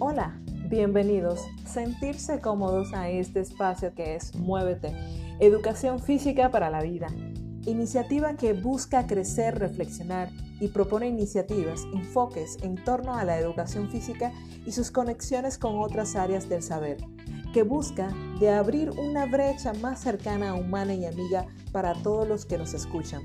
Hola, bienvenidos. Sentirse cómodos a este espacio que es Muévete, Educación Física para la Vida. Iniciativa que busca crecer, reflexionar y propone iniciativas, enfoques en torno a la educación física y sus conexiones con otras áreas del saber, que busca de abrir una brecha más cercana, humana y amiga para todos los que nos escuchan.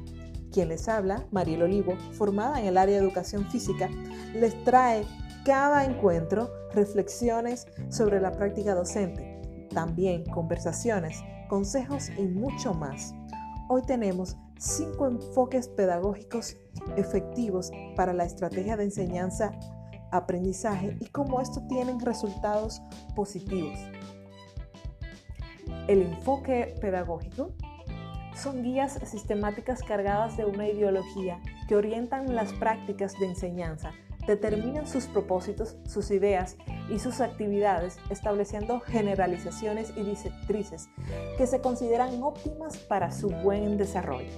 Quien les habla, Mariel Olivo, formada en el área de educación física, les trae cada encuentro reflexiones sobre la práctica docente, también conversaciones, consejos y mucho más. Hoy tenemos cinco enfoques pedagógicos efectivos para la estrategia de enseñanza, aprendizaje y cómo esto tienen resultados positivos. El enfoque pedagógico son guías sistemáticas cargadas de una ideología que orientan las prácticas de enseñanza determinan sus propósitos, sus ideas y sus actividades, estableciendo generalizaciones y directrices que se consideran óptimas para su buen desarrollo.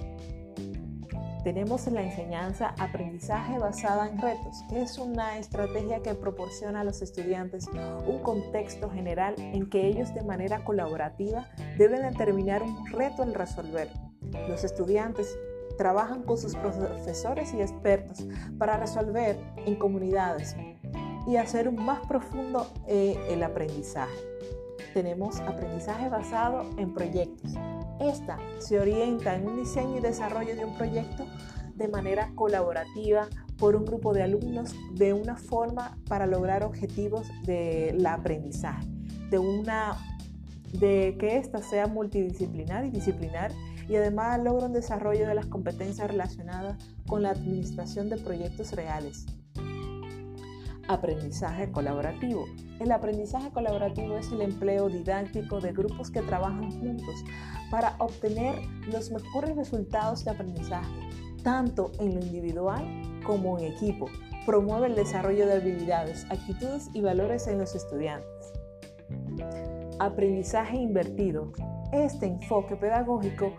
Tenemos la enseñanza aprendizaje basada en retos, que es una estrategia que proporciona a los estudiantes un contexto general en que ellos de manera colaborativa deben determinar un reto al resolver. Los estudiantes trabajan con sus profesores y expertos para resolver en comunidades y hacer más profundo eh, el aprendizaje. Tenemos aprendizaje basado en proyectos. Esta se orienta en un diseño y desarrollo de un proyecto de manera colaborativa por un grupo de alumnos de una forma para lograr objetivos del aprendizaje, de una de que ésta sea multidisciplinar y disciplinar y además logra un desarrollo de las competencias relacionadas con la administración de proyectos reales. Aprendizaje colaborativo. El aprendizaje colaborativo es el empleo didáctico de grupos que trabajan juntos para obtener los mejores resultados de aprendizaje, tanto en lo individual como en equipo. Promueve el desarrollo de habilidades, actitudes y valores en los estudiantes. Aprendizaje invertido. Este enfoque pedagógico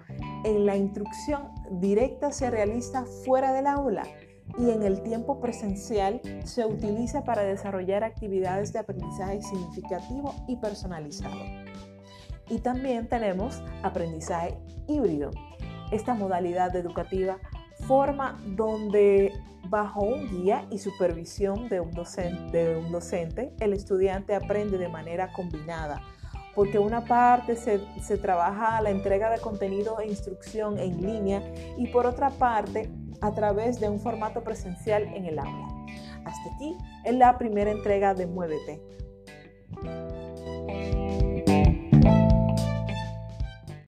en la instrucción directa se realiza fuera del aula y en el tiempo presencial se utiliza para desarrollar actividades de aprendizaje significativo y personalizado. Y también tenemos aprendizaje híbrido. Esta modalidad educativa forma donde bajo un guía y supervisión de un, docente, de un docente, el estudiante aprende de manera combinada porque una parte se, se, trabaja la entrega de contenido e instrucción en línea y por otra parte a través de un formato presencial en el aula. Hasta aquí es la primera entrega de Muévete.